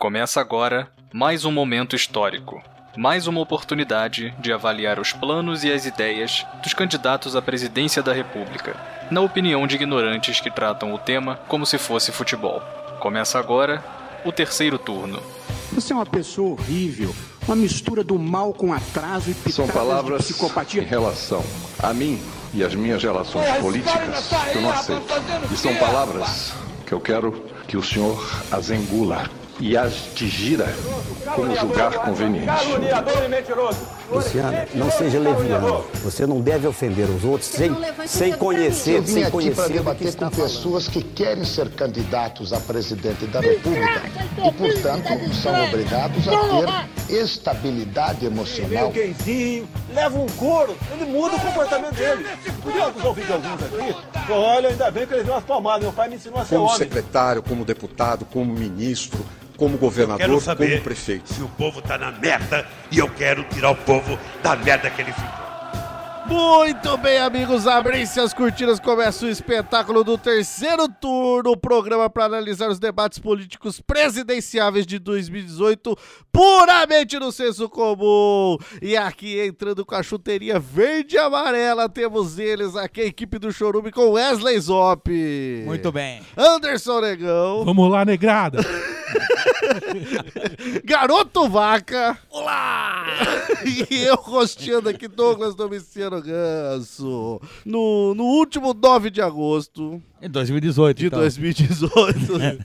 Começa agora mais um momento histórico. Mais uma oportunidade de avaliar os planos e as ideias dos candidatos à presidência da República, na opinião de ignorantes que tratam o tema como se fosse futebol. Começa agora o terceiro turno. Você é uma pessoa horrível, uma mistura do mal com atraso e pitadas São palavras de psicopatia. em relação a mim e as minhas relações políticas que eu não aceito. E são palavras que eu quero que o senhor as engula e as digira como julgar conveniente. Luciana, não seja leviano. Você não deve ofender os outros sem, sem conhecer, Eu vim sem aqui para conhecer que debater com pessoas que querem ser candidatos a presidente da República e, portanto, são obrigados a ter estabilidade emocional. gayzinho, leva um couro, ele muda o comportamento dele. Podia ouvir de alguns aqui? Olha, ainda bem que ele deu umas palmadas. Meu pai me ensinou a ser como homem. secretário, como deputado, como ministro, como Quero governador, saber como prefeito. se o povo tá na merda e eu quero tirar o povo da merda que ele ficou. Muito bem, amigos, abrem-se as cortinas, começa o espetáculo do terceiro turno, o programa para analisar os debates políticos presidenciáveis de 2018, puramente no senso comum. E aqui, entrando com a chuteirinha verde e amarela, temos eles aqui, a equipe do Chorume com Wesley Zop. Muito bem. Anderson Negão, Vamos lá, negrada. Garoto Vaca. Olá! e eu rosteando aqui, Douglas Domiciano Ganso. No, no último 9 de agosto Em 2018, de então. 2018,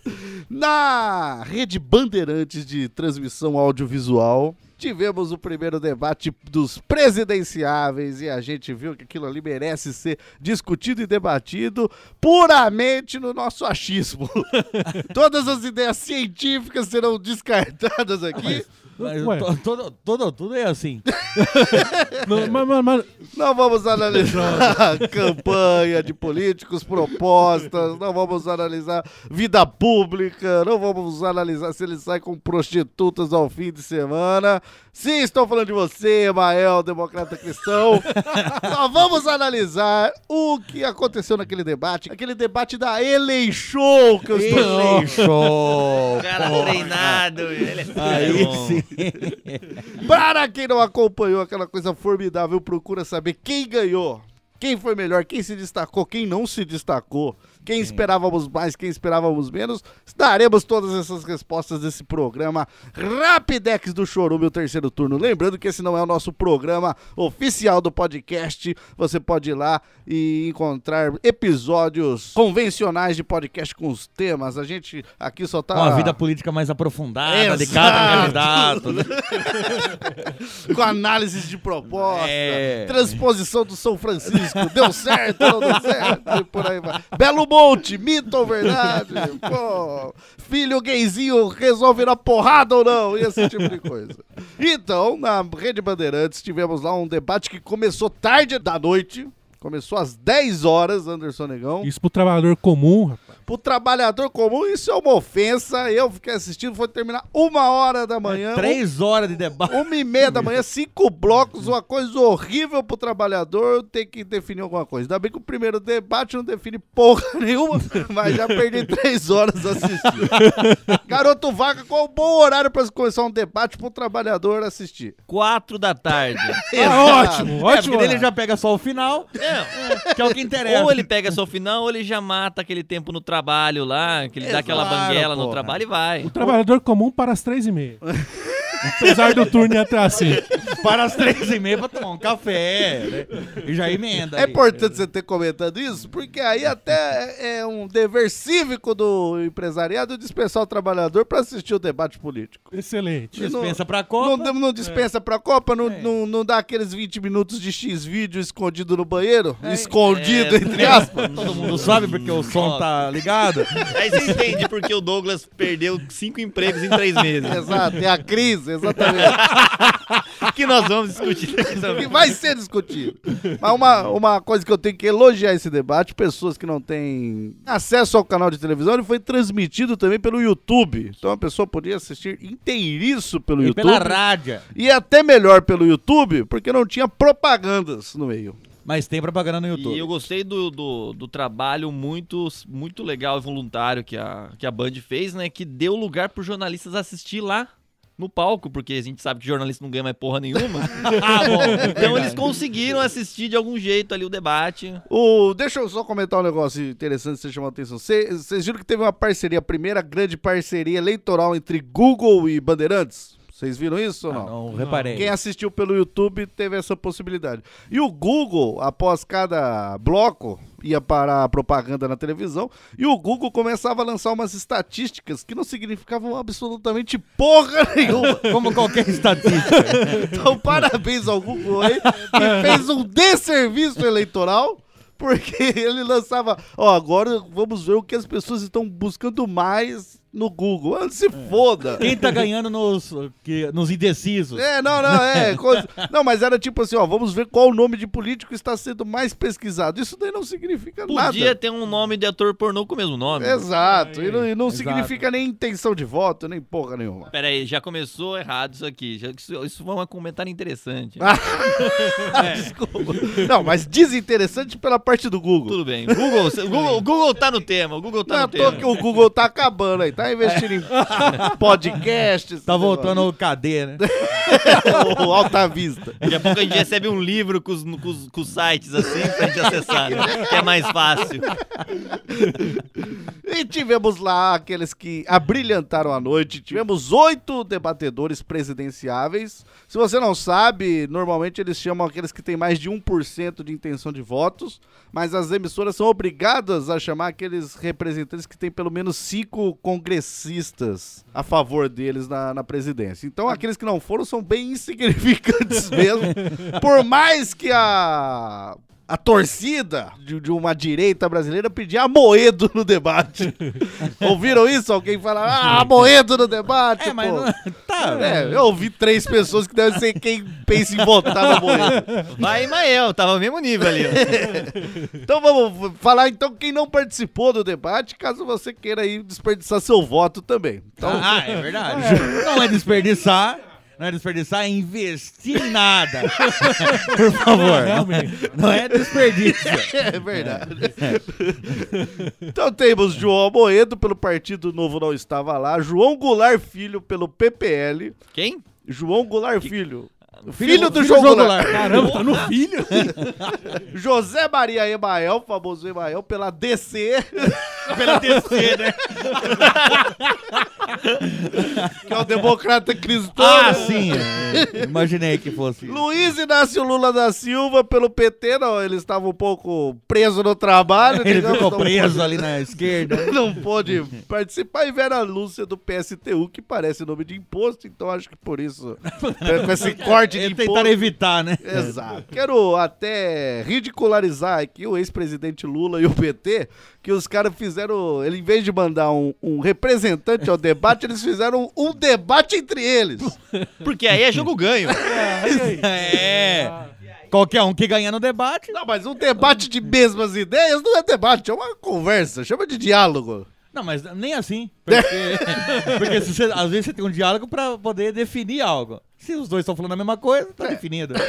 na rede Bandeirantes de transmissão audiovisual, tivemos o primeiro debate dos presidenciáveis e a gente viu que aquilo ali merece ser discutido e debatido puramente no nosso achismo. Todas as ideias científicas serão descartadas aqui. Mas. To- todo, todo, tudo é assim. Não, mas, mas- mas- Não vamos analisar campanha de políticos, propostas, não vamos analisar vida pública, não vamos analisar se ele sai com prostitutas ao fim de semana. Sim, estou falando de você, Mael, democrata cristão. Só vamos analisar o que aconteceu naquele debate, aquele debate da Eleição que eu estou Show! Cara treinado, ele é Aí bom. sim. Para quem não acompanhou aquela coisa formidável, procura saber quem ganhou. Quem foi melhor, quem se destacou, quem não se destacou, quem esperávamos mais, quem esperávamos menos. Daremos todas essas respostas desse programa Rapidex do Chorume, o terceiro turno. Lembrando que esse não é o nosso programa oficial do podcast. Você pode ir lá e encontrar episódios convencionais de podcast com os temas. A gente aqui só tá. Com a vida política mais aprofundada de Exato. cada candidato. né? com análises de proposta, É. transposição do São Francisco, deu certo, não deu certo, e por aí vai. Belo Monte, mito ou verdade? Pô, filho gayzinho resolve na porrada ou não? E esse tipo de coisa. Então, na Rede Bandeirantes, tivemos lá um debate que começou tarde da noite, começou às 10 horas, Anderson Negão. isso pro trabalhador comum, rapaz. Pro trabalhador comum, isso é uma ofensa. Eu fiquei assistindo, foi terminar uma hora da manhã. Três horas de debate. Uma e meia da manhã, cinco blocos, uma coisa horrível pro trabalhador ter que definir alguma coisa. Ainda bem que o primeiro debate não define porra nenhuma, mas já perdi três horas assistindo. Garoto Vaca, qual o bom horário pra começar um debate pro trabalhador assistir? Quatro da tarde. Ah, ótimo, É, ótimo. porque dele já pega só o final, que é o que interessa. ou ele pega só o final, ou ele já mata aquele tempo no trabalho lá, que ele dá aquela Claro, banguela no porra. trabalho e vai. O trabalhador comum para as três e meia. Apesar do turno ir até assim. Para as três e meia pra tomar um café, né? E já emenda. É aí. importante você ter comentado isso, porque aí até é um dever cívico do empresariado dispensar o trabalhador pra assistir o debate político. Excelente. Dispensa pra Não, Copa. não dispensa pra Copa? Não, não, não dá aqueles 20 minutos de X-vídeo escondido no banheiro? escondido, é, entre aspas. Todo mundo sabe porque o som tá ligado. Aí você entende porque o Douglas perdeu cinco empregos em três meses. Exato, é a crise, exatamente. que nós vamos discutir aqui também. vai ser discutido. Mas uma, uma coisa que eu tenho que elogiar esse debate, pessoas que não têm acesso ao canal de televisão, ele foi transmitido também pelo YouTube. Então a pessoa podia assistir inteiriço pelo E YouTube. pela rádio. E até melhor pelo YouTube, porque não tinha propagandas no meio. Mas tem propaganda no YouTube. E eu gostei do, do, do trabalho muito, muito legal e voluntário que a, que a Band fez, né? Que deu lugar para jornalistas assistir lá no palco, porque a gente sabe que jornalista não ganha mais porra nenhuma. Ah, bom, então eles conseguiram assistir de algum jeito ali o debate. O, deixa eu só comentar um negócio interessante que você chamou a atenção. Vocês viram que teve uma parceria, a primeira grande parceria eleitoral entre Google e Bandeirantes? Vocês viram isso ou não? Ah, não reparei. Quem assistiu pelo YouTube teve essa possibilidade. E o Google, após cada bloco, ia parar a propaganda na televisão, e o Google começava a lançar umas estatísticas que não significavam absolutamente porra nenhuma. Como qualquer estatística. então, parabéns ao Google aí, que fez um desserviço eleitoral. Porque ele lançava, ó, agora vamos ver o que as pessoas estão buscando mais no Google. Ah, se foda. Quem tá ganhando nos, que, nos indecisos? É, não, não, é. Coisa... Não, mas era tipo assim, ó, vamos ver qual o nome de político está sendo mais pesquisado. Isso daí não significa Podia nada. Podia ter um nome de ator pornô com o mesmo nome. Exato. E não, e não significa nem intenção de voto, nem porra nenhuma. Pera aí, já começou errado isso aqui. Já, isso, isso foi um comentário interessante. é. Desculpa. Não, mas desinteressante pela parte do Google. Tudo bem. Google, o Google, Google tá no tema. O Google tá não no tema. que o Google tá acabando aí, tá investindo em podcasts. Tá voltando ao KD, né? o Alta Vista. Daqui a pouco a gente recebe um livro com os, com os, com os sites assim pra gente acessar, né? que é mais fácil. E tivemos lá aqueles que abrilhantaram a noite. Tivemos oito debatedores presidenciáveis. Se você não sabe, normalmente eles chamam aqueles que têm mais de 1% de intenção de votos, mas as emissoras são obrigadas a chamar aqueles representantes que têm pelo menos cinco congressistas a favor deles na, na presidência. Então, aqueles que não foram são bem insignificantes mesmo. Por mais que a a torcida de, de, uma direita brasileira pedia a Moedo no debate. Ouviram isso? Alguém falar, ah, a Moedo no debate, é, mas. Não... Tá, é, eu ouvi três pessoas que devem ser quem pensa em votar na Moedo. Vai, Mael, tava no mesmo nível ali. então vamos falar então quem não participou do debate, caso você queira aí desperdiçar seu voto também. Então, ah, é verdade. Não é desperdiçar. Não é desperdiçar, é investir em nada. Por favor. Não, não é desperdício. É verdade. então temos João Moedo pelo Partido Novo não estava lá, João Goulart Filho pelo PPL. Quem? João Goulart Filho. Filho, filho do filho João João Goulart. Goulart. Caramba, tá no filho. José Maria Emael, famoso Emael, pela DC. Pela DC, né? que é o democrata cristão. Ah, sim. É. Imaginei que fosse. Luiz Inácio Lula da Silva pelo PT, não, ele estava um pouco preso no trabalho. Ele digamos, ficou preso pôde- ali na esquerda. Não pôde participar. E Vera Lúcia do PSTU, que parece nome de imposto, então acho que por isso, com esse corte de Ele imposto... tentaram evitar, né? Exato. Quero até ridicularizar aqui o ex-presidente Lula e o PT, que os caras fizeram, ele em vez de mandar um, um representante ao debate, eles fizeram um debate entre eles. Porque aí é jogo ganho. É. Qualquer um que ganha no debate. Não, mas um debate de mesmas ideias não é debate, é uma conversa, chama de diálogo. Não, mas nem assim. Porque, porque você- às vezes você tem um diálogo pra poder definir algo. Se os dois estão falando a mesma coisa, tá definido.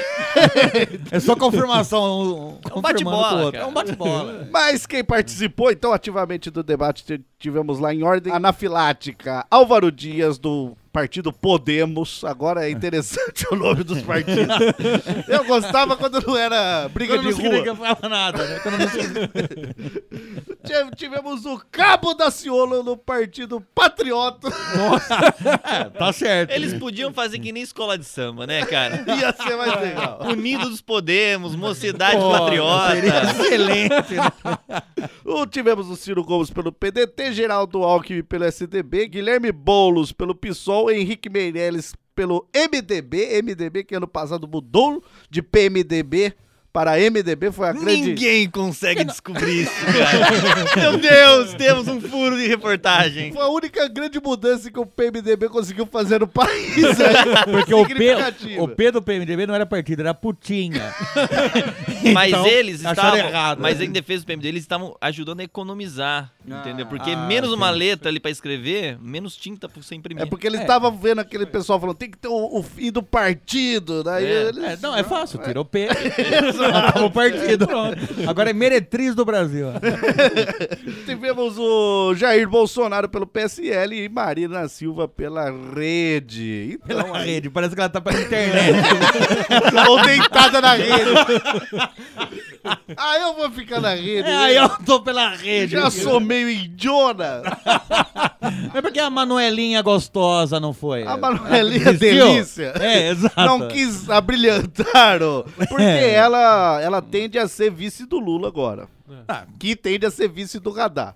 É só confirmação. Um, É um bate-bola. É um bate-bola. Mas quem participou, então, ativamente do debate, tivemos lá em ordem anafilática Álvaro Dias, do partido Podemos. Agora é interessante o nome dos partidos. Eu gostava quando não era briga Quando de não rua. significava nada, né? Não Tivemos o Cabo da Ciolo no partido Patriota. É, tá certo. Eles podiam fazer que nem escola de samba, né, cara? Ia ser mais legal. Unidos dos Podemos, Mocidade Pô, Patriota. seria excelente, né? O, tivemos o Ciro Gomes pelo PDT, Geraldo Alckmin pelo SDB, Guilherme Boulos pelo PSOL, Henrique Meirelles pelo MDB, MDB que ano passado mudou de PMDB para MDB, foi a grande... Ninguém consegue descobrir isso, cara. Meu Deus, temos um furo de reportagem. Foi a única grande mudança que o PMDB conseguiu fazer no país. aí. Porque o P, o P do PMDB não era partido, era putinha. Mas Então, eles acharam estavam, errado. mas em defesa do PMD, eles estavam ajudando a economizar, entendeu? Porque ah, menos uma letra ali pra escrever, menos tinta pra você imprimir. É porque eles estavam vendo aquele pessoal falando, tem que ter o, o fim do partido. Daí É. eles... É, não, é fácil, tira o P. Acabou o partido. Agora é meretriz do Brasil. Tivemos o Jair Bolsonaro pelo PSL e Marina Silva pela rede. Então, Pela rede, parece que ela tá pela internet. Ou deitada na rede. Ah, eu vou ficar na rede. É, aí eu tô pela rede. Já sou meio indiona. É porque a Manuelinha gostosa não foi. A Manuelinha Desistiu? delícia. É, exato. Não quis abrilhantar, ó, porque É. ela, ela tende a ser vice do Lula agora. Ah, que tende a ser vice do Radar.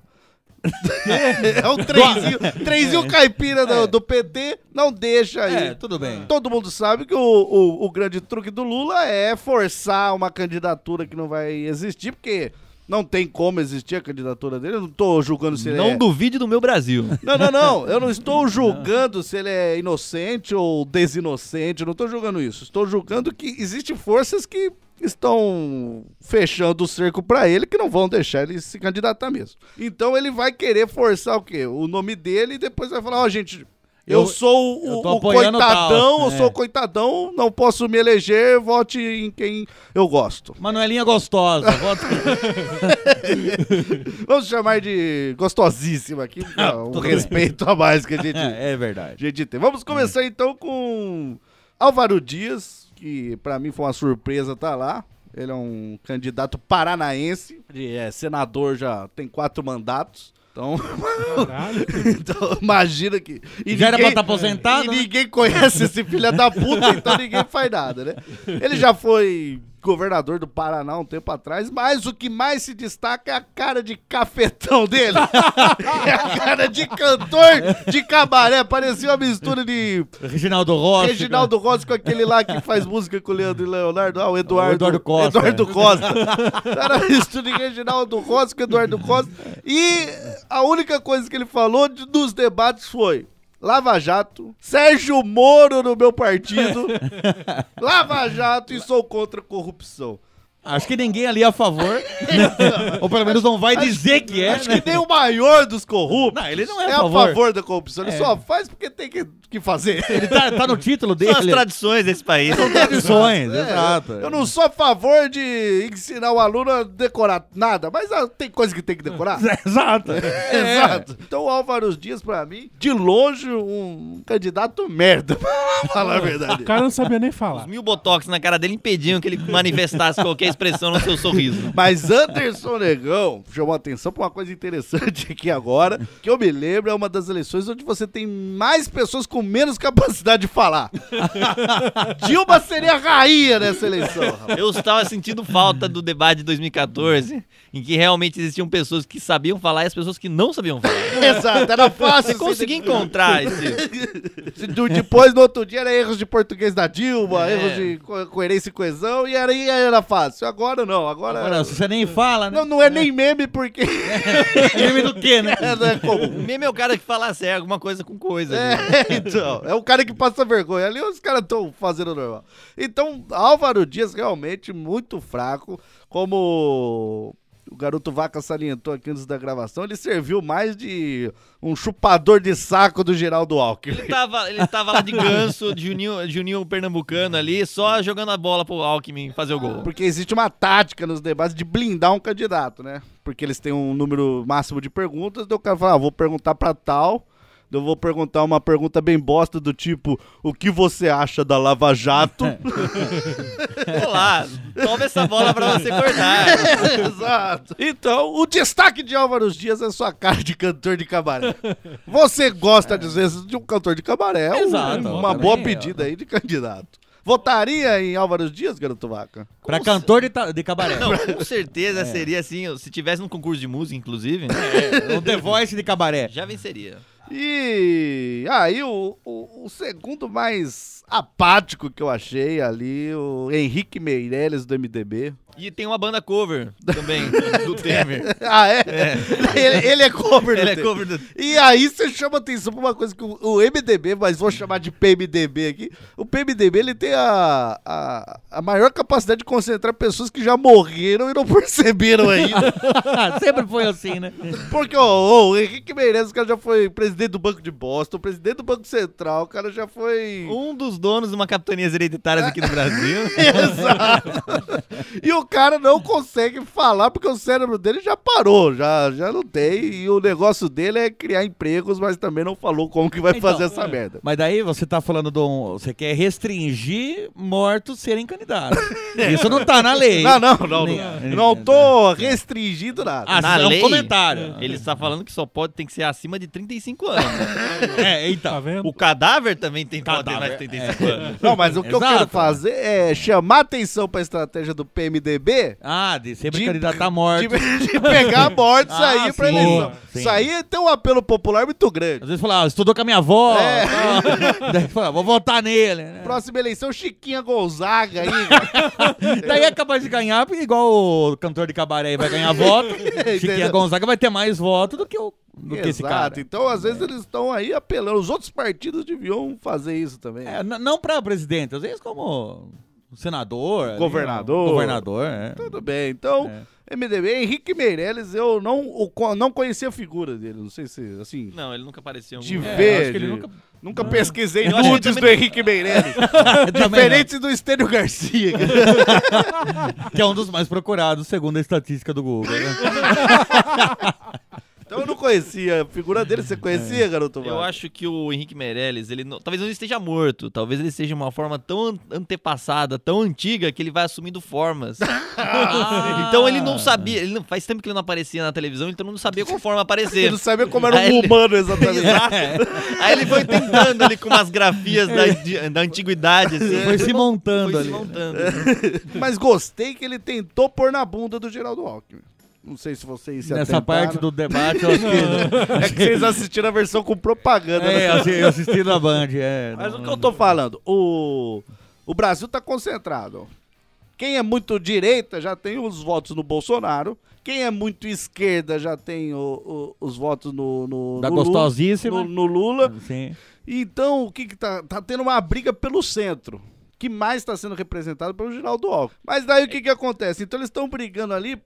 É um trenzinho, trenzinho caipira do, do PT, não deixa aí. É, tudo bem. Todo mundo sabe que o, o, o grande truque do Lula é forçar uma candidatura que não vai existir, porque não tem como existir a candidatura dele. Eu não tô julgando se ele Não é... duvide do meu Brasil. Não, não, não. Eu não estou julgando se ele é inocente ou desinocente. Eu não estou julgando isso. Estou julgando que existem forças que estão fechando o cerco pra ele que não vão deixar ele se candidatar mesmo. Então ele vai querer forçar o quê? O nome dele e depois vai falar, ó, gente, eu, Eu- sou eu o, tô o coitadão, eu sou É. o coitadão, não posso me eleger, vote em quem eu gosto. Manuelinha gostosa. Volta... Vamos chamar de gostosíssima aqui, é um bem. respeito a mais que a gente É, é verdade. gente tem. Vamos começar então com Álvaro Dias, que pra mim foi uma surpresa tá lá. Ele é um candidato paranaense, ele é senador já tem quatro mandatos. Então, então imagina que. e Já era pra ninguém- tá aposentado, E né? ninguém conhece esse filho da puta, então ninguém faz nada, né? Ele já foi governador do Paraná um tempo atrás, mas o que mais se destaca é a cara de cafetão dele. é a cara de cantor de cabaré. Parecia uma mistura de Reginaldo Rossi. Reginaldo Rossi com aquele lá que faz música com o Leandro e Leonardo. Ah, o Eduardo, O Eduardo Costa. Eduardo Costa. Era uma mistura de Reginaldo Rossi com o Eduardo Costa. E a única coisa que ele falou de- dos debates foi... Lava Jato, Sérgio Moro no meu partido, Lava Jato e sou contra a corrupção. Acho que ninguém ali é a favor. Ou pelo menos não vai dizer que é. Acho né? que nem o maior dos corruptos. Não, ele não é é a a favor. favor da corrupção. Ele É. só faz porque tem que, que fazer. Ele tá, tá no título dele. São as tradições desse país. São tradições, É, exato. Eu não sou a favor de ensinar o aluno a decorar nada, mas ah, tem coisa que tem que decorar. Exato. Exato. Então o Álvaro Dias, pra mim, de longe, um candidato merda, pra falar a verdade. O cara não sabia nem falar. Os mil botox na cara dele impediam que ele manifestasse qualquer expressão no seu sorriso. Mas Anderson Negão chamou a atenção pra uma coisa interessante aqui agora, que eu me lembro, é uma das eleições onde você tem mais pessoas com menos capacidade de falar. Dilma seria a rainha nessa eleição. rapaz. Eu estava sentindo falta do debate de 2014, em que realmente existiam pessoas que sabiam falar e as pessoas que não sabiam falar. Exato, era fácil. Você conseguia encontrar esse. Depois, no outro dia, era erros de português da Dilma, É. erros de co- coerência e coesão, e era, e aí era fácil. Agora não, agora... Agora, se você nem fala, né? Não, não é nem meme, porque... Meme do quê, né? é, não é comum. meme é o cara que fala assim, é alguma coisa com coisa. ali. É, então, é o cara que passa vergonha. Ali os caras estão fazendo normal. Então, Álvaro Dias realmente muito fraco, como o garoto Vaca salientou aqui antes da gravação, ele serviu mais de um chupador de saco do Geraldo Alckmin. Ele tava, ele tava lá de ganso, de Juninho, Juninho Pernambucano ali, só jogando a bola pro Alckmin fazer o gol. Porque existe uma tática nos debates de blindar um candidato, né? Porque eles têm um número máximo de perguntas, daí o cara fala, ah, vou perguntar pra tal, eu vou perguntar uma pergunta bem bosta do tipo, o que você acha da Lava Jato? Olá, toma essa bola pra você cortar. Exato. Então, o destaque de Álvaro Dias é sua cara de cantor de cabaré. Você gosta, às vezes, de um cantor de cabaré. É um- Exato, uma também, boa pedida aí de candidato. Votaria em Álvaro Dias, garoto vaca? Pra cantor de, de cabaré. Não, com certeza seria assim, se tivesse num concurso de música, inclusive, É, o The Voice de cabaré. já venceria. E aí, o, o, o segundo mais apático que eu achei ali, o Henrique Meirelles do MDB. E tem uma banda cover também, do Temer. Ah, é? Ele, ele é cover do Ele é Temer. cover do E aí você chama atenção pra uma coisa que o, o MDB, mas vou chamar de PMDB aqui. O PMDB ele tem a, a, a maior capacidade de concentrar pessoas que já morreram e não perceberam ainda. Sempre foi assim, né? Porque ó, ó, o Henrique Meirelles, o cara já foi presidente do Banco de Boston, presidente do Banco Central, o cara já foi. Um dos donos de uma capitanias hereditárias aqui no Brasil. Exato. E o cara não consegue falar porque o cérebro dele já parou, já, já não tem. E o negócio dele é criar empregos, mas também não falou como que vai Então, fazer essa merda. Mas daí você tá falando de um. Você quer restringir mortos serem candidatos. Isso não tá na lei. Não, não, não. Nem- Não, não tô restringindo nada. Ah, Na é um lei, comentário. Ele está falando que só pode, tem que ser acima de 35 anos. É, então. Tá vendo? O cadáver também tem que ter mais de 35 é. anos. Não, mas o que eu Exato. quero fazer é chamar atenção pra estratégia do PMDB Ah, de sempre De- candidatar morto. de, de pegar mortos Ah, aí pra sim. eleição. Sim. Isso aí tem um apelo popular muito grande. Às vezes fala, ah, estudou com a minha avó. É. tal. Daí fala, vou votar nele. né? Próxima eleição, Chiquinha Gonzaga aí. cara. Daí é capaz de ganhar, igual o cantor de cabaré vai ganhar voto. Chiquinha? Gonzaga vai ter mais voto do que, o, do que esse cara. Exato. Então, às vezes, eles estão aí apelando. Os outros partidos deviam fazer isso também. É, não pra presidente, às vezes como senador. ali, Governador. ó, Governador, é. Tudo bem. Então, É. MDB, Henrique Meirelles, eu não, o co- não conhecia a figura dele. Não sei se, assim, Não, ele nunca apareceu de. É, ver. eu acho que ele de- nunca- Nunca pesquisei Eu acho que ele nudes também- do Henrique Meirelles. Diferente do Estênio Garcia. não, que é um dos mais procurados, segundo a estatística do Google. né? então eu não conhecia a figura dele. Você conhecia, garoto? Eu acho que o Henrique Meirelles, ele não- talvez não esteja morto, talvez ele seja uma forma tão an- antepassada, tão antiga, que ele vai assumindo formas. então ele não sabia, ele não, faz tempo que ele não aparecia na televisão, então ele não sabia qual forma aparecer. Ele não sabia como era Aí um ele- humano exatamente. Exato. Aí ele foi tentando ali com umas grafias da, de- da antiguidade, assim. Foi se montando Foi ali. se montando. Mas gostei que ele tentou pôr na bunda do Geraldo Alckmin. Não sei se vocês se Nessa atentaram. parte do debate, eu acho que. É que vocês assistiram a versão com propaganda. É, né? eu assisti, eu assisti na Band, é. Mas não- o que eu tô falando, o, o Brasil tá concentrado. Quem é muito direita já tem os votos no Bolsonaro. Quem é muito esquerda já tem o- o- os votos no, no, Da no Lula- gostosíssima. no, no Lula. Sim. Então, o que que tá? Tá tendo uma briga pelo centro. Que mais está sendo representado pelo Geraldo Alckmin. Mas daí o que que acontece? Então eles estão brigando ali,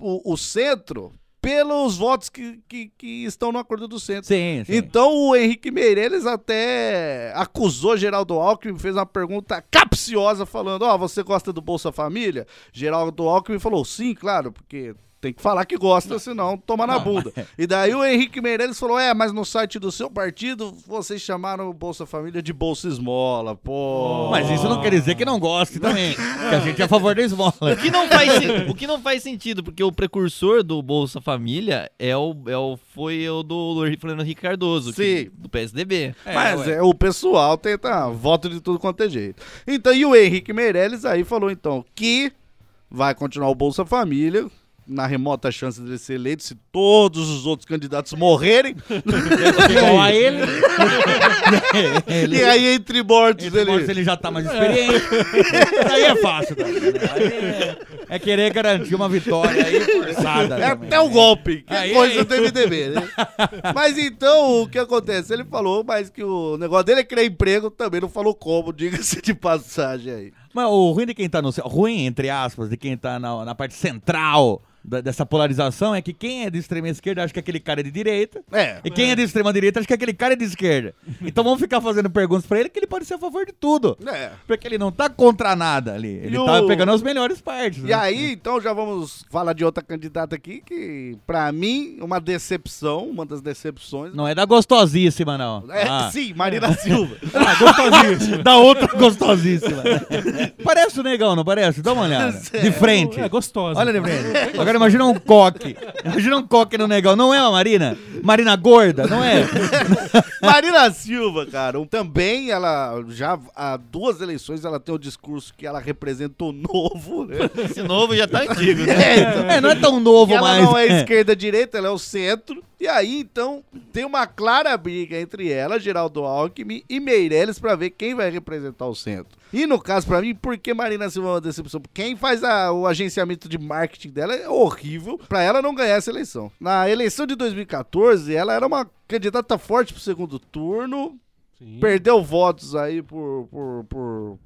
o, o centro, pelos votos que, que, que estão no acordo do centro. Sim, sim. Então o Henrique Meirelles até acusou Geraldo Alckmin, fez uma pergunta capciosa falando: Ó, você gosta do Bolsa Família? Geraldo Alckmin falou: sim, claro, porque tem que falar que gosta, senão toma na bunda. E daí o Henrique Meirelles falou: é, mas no site do seu partido vocês chamaram o Bolsa Família de Bolsa Esmola, pô. Mas isso não quer dizer que não goste também. que a gente é a favor da esmola. O que, não faz, o que não faz sentido, porque o precursor do Bolsa Família é o, é o, foi o do Fernando Henrique Cardoso, que- do PSDB. Mas é, o pessoal tenta voto de tudo quanto é jeito. Então, e o Henrique Meirelles aí falou então que vai continuar o Bolsa Família, na remota chance dele ser eleito, se todos os outros candidatos morrerem. Igual a ele. E aí, entre mortos, Entre ele. mortos, ele já tá mais experiente. É fácil. Também, né? Aí é, é querer garantir uma vitória aí forçada. É também. até o golpe, que é Aí, coisa aí. do MDB, né? Mas então, o que acontece? Ele falou, mas que o negócio dele é criar emprego, também não falou como, diga-se de passagem aí. Mas o ruim de quem tá no. Ruim, entre aspas, de quem tá na, na parte central da- dessa polarização é que quem é de extrema esquerda acha que aquele cara é de direita. É. E quem é de extrema direita acha que aquele cara é de esquerda. Então vamos ficar fazendo perguntas pra ele que ele pode ser a favor de tudo. É. Porque ele não tá contra nada ali. Ele E tá o- pegando as melhores partes. E né? aí, então, já vamos falar de outra candidata aqui, que, pra mim, uma decepção, uma das decepções. Não é da gostosíssima, não. É, Ah. sim, Marina Silva. Ah, gostosíssima. da outra gostosíssima. parece o negão, não parece? Dá uma olhada. De frente. É gostosa. Olha de frente. Agora imagina um coque. Imagina um coque no negão. Não é uma Marina? Marina gorda, não é? Marina Silva, cara, um- também ela já há duas eleições ela tem o discurso que ela representa o novo, né? Esse novo já tá antigo, né? É, então. É, não é tão novo E ela mais. não é esquerda-direita, ela é o centro. E aí, então, tem uma clara briga entre ela, Geraldo Alckmin e Meirelles pra ver quem vai representar o centro. E no caso, pra mim, por que Marina Silva é uma decepção? Quem faz a- o agenciamento de marketing dela é horrível pra ela não ganhar essa eleição. Na eleição de 2014, ela era uma candidata forte pro segundo turno, perdeu votos aí por, por, por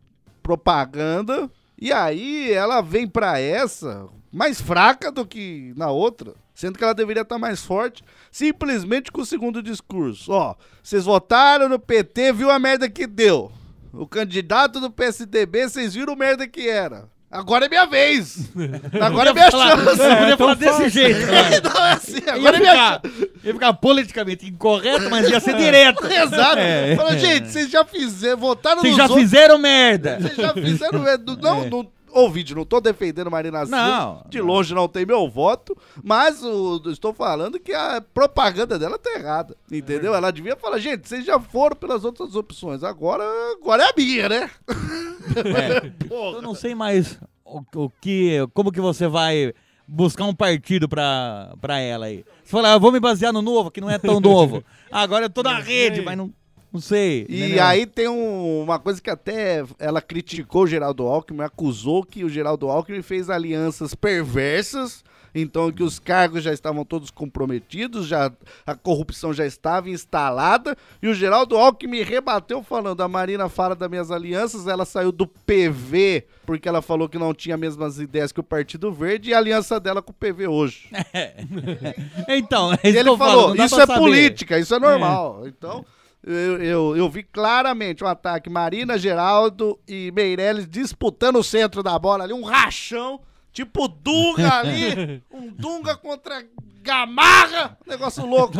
propaganda. E aí ela vem pra essa mais fraca do que na outra, sendo que ela deveria estar mais forte, simplesmente com o segundo discurso. Ó, vocês votaram no PT, viu a merda que deu. O candidato do PSDB, vocês viram a merda que era. Agora é minha vez. Agora é minha falar- chance. Não, podia falar desse jeito, né? Não, é assim, Ia agora é minha ficar, ia ficar politicamente incorreto, mas ia ser direto. Exato. É. Fala, gente, vocês já fizeram, votaram Vocês já outros- fizeram merda. Vocês já fizeram merda. Não, não, ouvinte, não tô defendendo Marina Silva. Não, De longe não tem meu voto, mas o, estou falando que a propaganda dela tá errada. Entendeu? Ela devia falar, gente, vocês já foram pelas outras opções. Agora, agora é a minha, né? Eu não sei mais o, o que, como que você vai buscar um partido pra, pra ela aí. Você fala, ah, eu vou me basear no novo, que não é tão novo. Agora é toda a rede, mas não, não sei. E entendeu? aí tem um- uma coisa que até ela criticou o Geraldo Alckmin, acusou que o Geraldo Alckmin fez alianças perversas, então que os cargos já estavam todos comprometidos, já a corrupção já estava instalada, e o Geraldo Alckmin rebateu falando, a Marina fala das minhas alianças, ela saiu do PV porque ela falou que não tinha as mesmas ideias que o Partido Verde, e a aliança dela com o PV hoje. Então, é E isso que ele eu falo, falou, dá isso é saber. política, isso é normal. Então, eu, eu, eu vi claramente um ataque Marina, Geraldo e Meirelles disputando o centro da bola ali, um rachão, tipo Dunga ali, um Dunga contra Gamarra, negócio louco,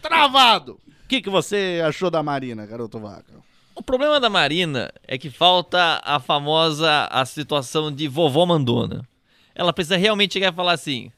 travado. O que, que você achou da Marina, garoto vaca? O problema da Marina é que falta a famosa a situação de vovó mandona. Ela precisa realmente chegar e falar assim: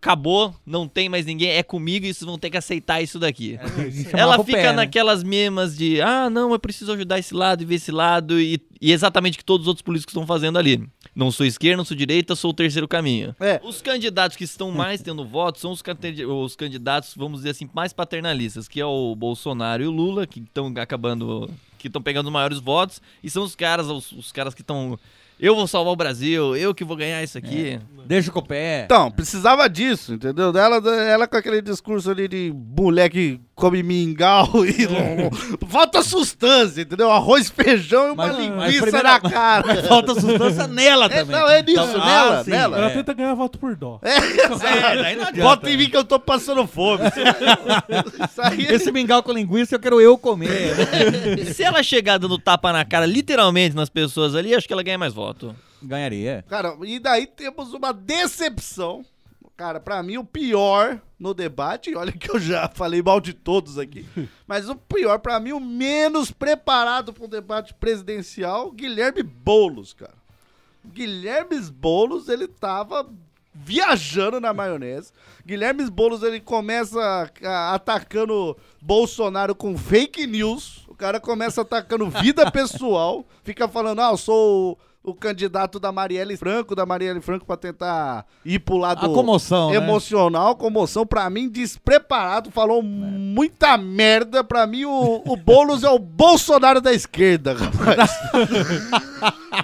acabou, não tem mais ninguém, é comigo e vocês vão ter que aceitar isso daqui. chamar Ela pro fica pé, né? naquelas memas de: ah, não, eu preciso ajudar esse lado e ver esse lado, e, e exatamente o que todos os outros políticos estão fazendo ali. Não sou esquerda, não sou direita, sou o terceiro caminho. É. Os candidatos que estão mais tendo votos são os, os candidatos, vamos dizer assim, mais paternalistas, que é o Bolsonaro e o Lula, que estão acabando, que estão pegando os maiores votos, e são os caras, os, os caras que estão. Eu vou salvar o Brasil, eu que vou ganhar isso aqui. Deixa com o pé. Então, precisava disso, entendeu? Ela, ela com aquele discurso ali de mulher que come mingau e não- falta sustância, entendeu? Arroz, feijão e uma Mas- mas linguiça primeiro- na cara. mas falta sustância nela É, também. não, é nisso, Então, nela, ah, sim, nela. Ela é. tenta ganhar voto por dó. É, daí não adianta. Bota em mim que eu tô passando fome. Isso aí é Esse mingau com linguiça eu quero eu comer. Se ela chegar dando tapa na cara, literalmente, nas pessoas ali, acho que ela ganha mais voto. Ganharia. Cara, e daí temos uma decepção. Cara, pra mim o pior no debate, olha que eu já falei mal de todos aqui, mas o pior pra mim, o menos preparado para um debate presidencial, Guilherme Boulos, cara. Guilherme Boulos, ele tava viajando na maionese. Guilherme Boulos, ele começa atacando Bolsonaro com fake news. O cara começa atacando vida pessoal. Fica falando, ah, eu sou o, candidato da Marielle Franco, da Marielle Franco pra tentar ir pro lado A comoção, né? emocional, comoção. Pra mim, despreparado, falou muita merda. Pra mim, o, o Boulos é o Bolsonaro da esquerda, rapaz.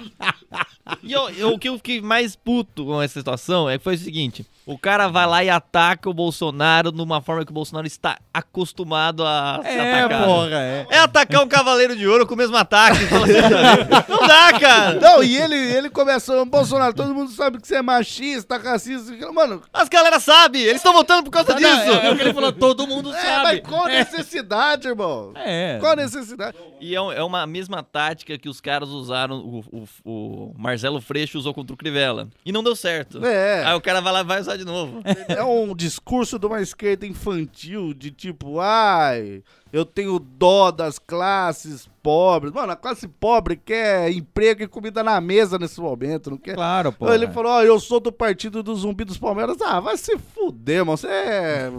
E eu, eu- o que eu fiquei mais puto com essa situação é que foi o seguinte: o cara vai lá e ataca o Bolsonaro de uma forma que o Bolsonaro está acostumado a ser É, atacado. porra, é. É atacar um cavaleiro de ouro com o mesmo ataque. Assim, Não dá, cara. Não, e ele, ele começou, Bolsonaro, todo mundo sabe que você é machista, racista. Mano, As galera sabe, eles estão votando por causa Não, disso. é, é o que ele falou, todo mundo é, sabe. mas qual a necessidade, irmão? É. Qual a necessidade? E é, é uma mesma tática que os caras usaram, o, o- o Marcelo Freixo usou contra o Crivella. E não deu certo. É. Aí o cara vai lá e vai usar de novo. É um discurso de uma esquerda infantil, de tipo, ai, eu tenho dó das classes pobres. Mano, a classe pobre quer emprego e comida na mesa nesse momento, não quer? Claro, pô. Ele falou, ó, eu sou do partido do zumbi dos Palmeiras. Ah, vai se fuder, mano. Você é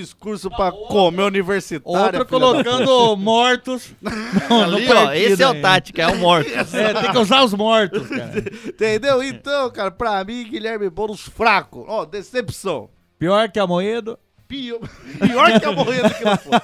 discurso pra comer universitário. Outro colocando mortos no, Ali, ó, esse é o tática, é o morto. É, tem que usar os mortos, cara. Entendeu? Então, cara, pra mim, Guilherme Boulos fraco. Ó, decepção. Pior que a Moedo. Pior, pior que a morrendo que ela foi.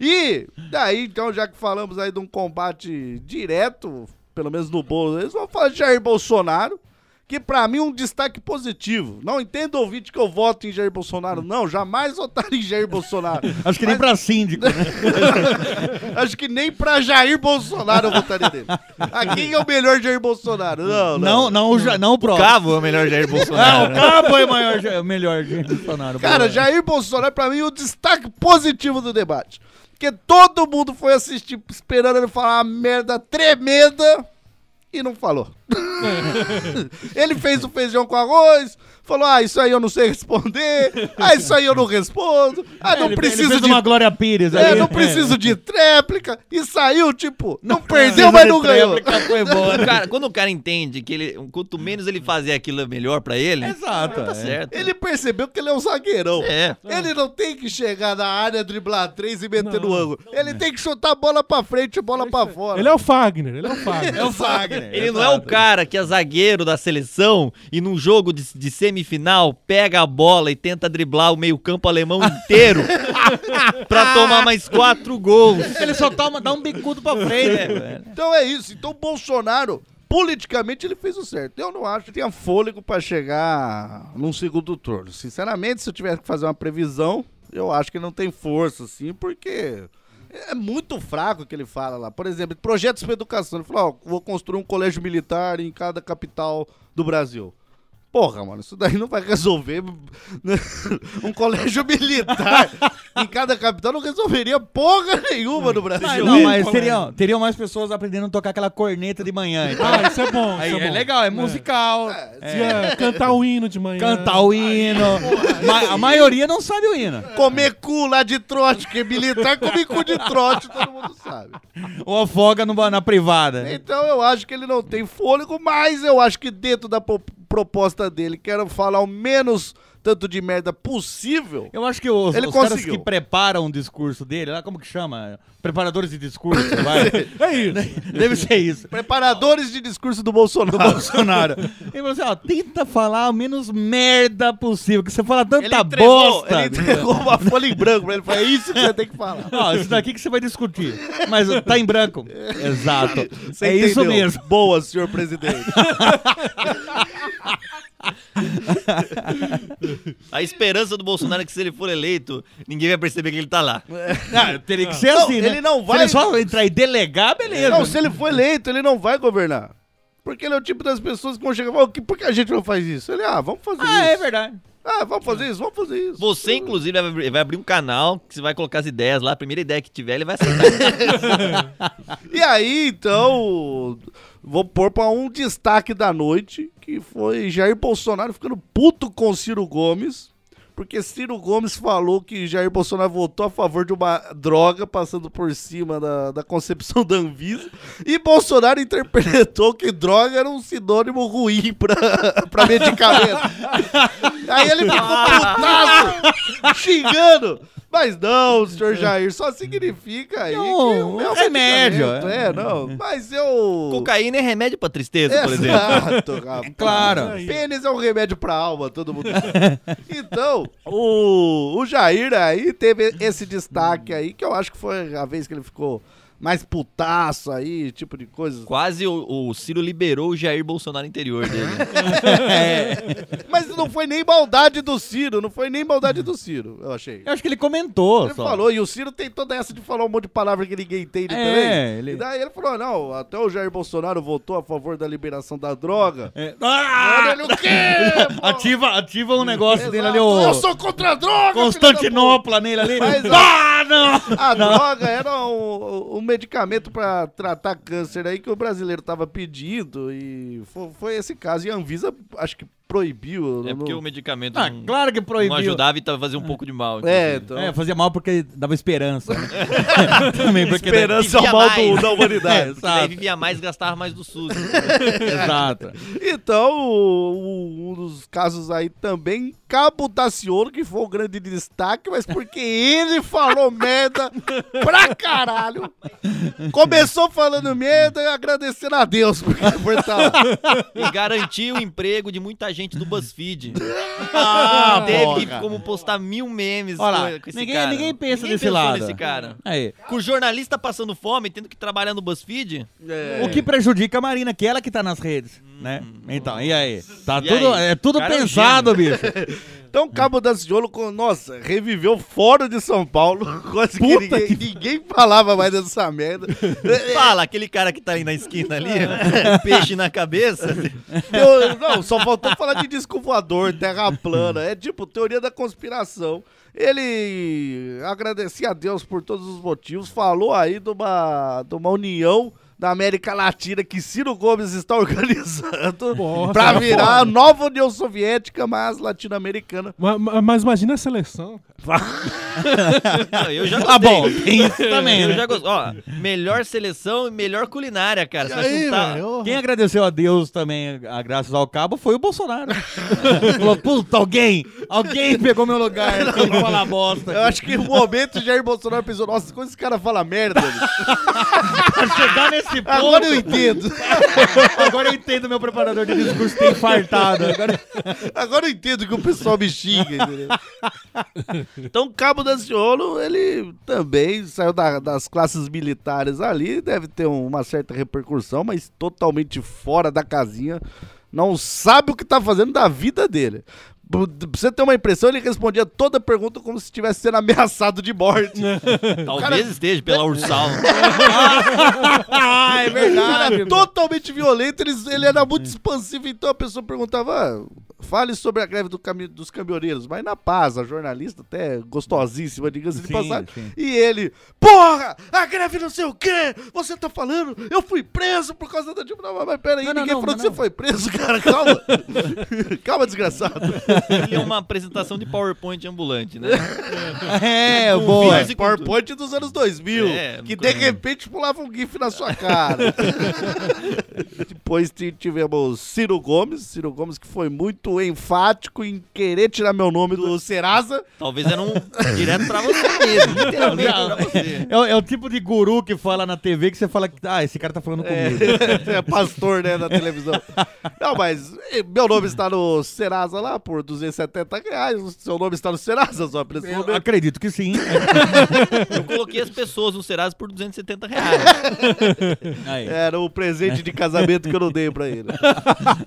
E daí, então, já que falamos aí de um combate direto, pelo menos no bolo, eles vão falar de Jair Bolsonaro, que pra mim é um destaque positivo. Não entendo ouvinte que eu voto em Jair Bolsonaro, não, jamais votaria em Jair Bolsonaro. Acho que nem pra síndico, né? Acho que nem pra Jair Bolsonaro eu votaria dele. Ah, quem é o melhor Jair Bolsonaro? Não, Não, não, o Ja- não o próprio. Cavo é o melhor Jair Não, Bolsonaro. o Cabo é o maior, o melhor Jair Bolsonaro. Cara. Jair Bolsonaro, pra mim, é o destaque positivo do debate. Porque todo mundo foi assistir esperando ele falar uma merda tremenda e não falou. ele fez o feijão com arroz, falou: Ah, isso aí eu não sei responder, ah, isso aí eu não respondo, ah, não Ele- ele preciso fez de. uma Glória Pires É, aí. não preciso de tréplica. E saiu, tipo, não, precisa perdeu, mas não ganhou. foi boa? Cara, quando o cara entende que ele, quanto menos ele fazer aquilo é melhor pra ele, Exato. tá é. certo. Ele percebeu que ele é um zagueirão. É. Ele não tem que chegar na área, driblar três e meter no ângulo. Ele tem que chutar a bola pra frente e bola pra fora. Ele é o Fagner, ele é o Fagner. É o Fagner. Ele não é o cara que é zagueiro da seleção e num jogo de, de semifinal pega a bola e tenta driblar o meio-campo alemão inteiro pra tomar mais quatro gols. Ele só toma, dá um bicudo pra frente. velho. Então é isso. Então o Bolsonaro, politicamente, ele fez o certo. Eu não acho que tenha fôlego pra chegar num segundo turno. Sinceramente, se eu tivesse que fazer uma previsão, eu acho que não tem força, assim, porque é muito fraco o que ele fala lá. Por exemplo, projetos para educação. Ele falou, vou construir um colégio militar em cada capital do Brasil. Porra, mano, isso daí não vai resolver. né? um colégio militar em cada capital não resolveria porra nenhuma no Brasil. Não, mas teriam, teriam mais pessoas aprendendo a tocar aquela corneta de manhã. Então. Ah, isso é bom, Aí isso é é bom. legal, é musical. É, cantar o hino de manhã. Cantar o hino. Ma- a maioria não sabe o hino. Comer cu lá de trote, que militar come cu de trote, todo mundo sabe. Ou afoga no, na privada. Então eu acho que ele não tem fôlego, mas eu acho que dentro da po- proposta dele, quero falar o menos tanto de merda possível. Eu acho que os, Ele os caras conseguiu. que preparam o discurso dele, lá como que chama? Preparadores de discurso, vai. É isso. Deve ser isso. Preparadores de discurso do Bolsonaro. Do Bolsonaro. Ele falou assim, ó, tenta falar o menos merda possível, que você fala tanta Ele entregou, bosta. ele entregou uma folha em branco pra ele. Foi é isso que você tem que falar. Ó, isso daqui que você vai discutir. Mas tá em branco. Exato. Você é isso entendeu? mesmo. Boa, senhor presidente. A esperança do Bolsonaro é que se ele for eleito, ninguém vai perceber que ele tá lá. Ah, teria que ser Não, assim, né? ele não Se vai- ele só entrar e delegar, beleza. Não, se ele for eleito, ele não vai governar. Porque ele é o tipo das pessoas que vão chegar e falar, "Que- por que a gente não faz isso? Ele, ah, vamos fazer Ah, isso. é verdade. Ah, vamos fazer isso, vamos fazer isso. Você, inclusive, vai abrir- vai abrir um canal que você vai colocar as ideias lá. A primeira ideia que tiver, ele vai aceitar. E aí, então, vou pôr pra um destaque da noite, que foi Jair Bolsonaro ficando puto com Ciro Gomes, porque Ciro Gomes falou que Jair Bolsonaro votou a favor de uma droga passando por cima da, da concepção da Anvisa, e Bolsonaro interpretou que droga era um sinônimo ruim pra, pra medicamento. aí ele ficou putaço, xingando. Mas não, senhor Jair, só significa aí Não, que é um um remédio, é. É, não. Mas eu. Cocaína é remédio pra tristeza, por exemplo. Exato, rapaz. Claro. Pênis é um remédio pra alma, todo mundo sabe. Então, o, o Jair aí teve esse destaque aí, que eu acho que foi a vez que ele ficou mais putaço aí, tipo de coisa. Quase o, o Ciro liberou o Jair Bolsonaro interior dele. Mas não foi nem maldade do Ciro, não foi nem maldade do Ciro, eu achei. Eu acho que ele comentou Ele só. falou, e o Ciro tem toda essa de falar um monte de palavra que ninguém entende É, também. ele- E daí ele falou, não, até o Jair Bolsonaro votou a favor da liberação da droga. É. Ah! Olha ele o quê? pô? Ativa, ativa um negócio dele ali, Exato. o Eu sou contra a droga! Constantinopla nele ali. Mas, ah, não! A droga era um, um medicamento pra tratar câncer aí que o brasileiro tava pedindo e foi, foi esse caso. E a Anvisa, acho que proibiu. É não- porque o medicamento Ah, não, claro que proibiu. não ajudava e tava fazendo um pouco de mal. É, então. É, fazia mal porque dava esperança. né? Também porque Esperança é o mal do- da humanidade. Porque daí vivia mais e gastava mais do SUS. Exato. Então, o- o- um dos casos aí também, Cabo Daciolo, que foi o grande destaque, mas porque ele falou merda pra caralho. Começou falando merda e agradecendo a Deus por, por estar lá. e garantiu o emprego de muita gente do BuzzFeed. Ah, Teve porra. como postar mil memes Olha lá, com, com esse ninguém- cara. ninguém pensa Ninguém desse pensou lado. nesse cara. Aí. Com o jornalista passando fome, tendo que trabalhar no BuzzFeed. O que prejudica a Marina, que é ela que tá nas redes, né? Então, e aí? Tá E tudo, aí? é tudo Cara é um pensado, bicho. Então, Cabo da Ciolo, com, nossa, reviveu fora de São Paulo. Coisa que ninguém, ninguém falava mais dessa merda. Fala, aquele cara que tá aí na esquina ali, peixe na cabeça. Eu- não, só faltou falar de disco voador, terra plana. É tipo teoria da conspiração. Ele agradecia a Deus por todos os motivos, falou aí de uma, de uma união da América Latina que Ciro Gomes está organizando é virar a nova União Soviética, mas latino-americana. Ma- ma- Mas, imagina a seleção. Não, eu já gostei. Ah, bom, tem isso também, Eu né? já gostei. Ó, melhor seleção e melhor culinária, cara. Você aí, juntar- velho? Quem agradeceu a Deus também, a graças ao cabo, foi o Bolsonaro. Falou, puta, alguém, alguém pegou meu lugar, que falar bosta. Eu acho que o momento Jair Bolsonaro pensou, nossa, como esse cara fala merda. Pra chegar nesse ponto... Agora eu entendo. Agora eu entendo meu preparador de discurso ter infartado. Agora... Agora eu entendo que o pessoal me xinga, entendeu? Então, Cabo Daciolo, ele também saiu da- das classes militares ali, deve ter um- uma certa repercussão, mas totalmente fora da casinha. Não sabe o que tá fazendo da vida dele. Pra você ter uma impressão, ele respondia toda pergunta como se estivesse sendo ameaçado de morte. Talvez cara- esteja pela Ursal. ah, é verdade. Ele era totalmente violento, ele, ele era muito expansivo, então a pessoa perguntava, "Ah, fale sobre a greve do cami- dos caminhoneiros, mas na paz, a jornalista até gostosíssima, diga-se de Sim, passagem. sim. E ele, porra, a greve não sei o quê, você tá falando, eu fui preso por causa da... Tipo, não, mas peraí, Não, ninguém não, falou que você foi preso, cara, calma. calma, desgraçado. Ele é uma apresentação de PowerPoint ambulante, né? É, Com boa. tudo. PowerPoint dos anos 2000, É, que de repente pulava um gif na sua cara. Depois ti- tivemos Ciro Gomes, Ciro Gomes que foi muito enfático em querer tirar meu nome do Serasa. Talvez era um direto pra você mesmo, literalmente pra você. É, o- é o tipo de guru que fala na TV que você fala que, ah, esse cara tá falando comigo. É, pastor, né, na televisão. Não, mas meu nome está no Serasa lá por 270 reais. O seu nome está no Serasa só, pra esse Eu momento. acredito que sim. Eu coloquei as pessoas no Serasa por 270 reais. Aí. Era o presente de casamento que eu não dei pra ele.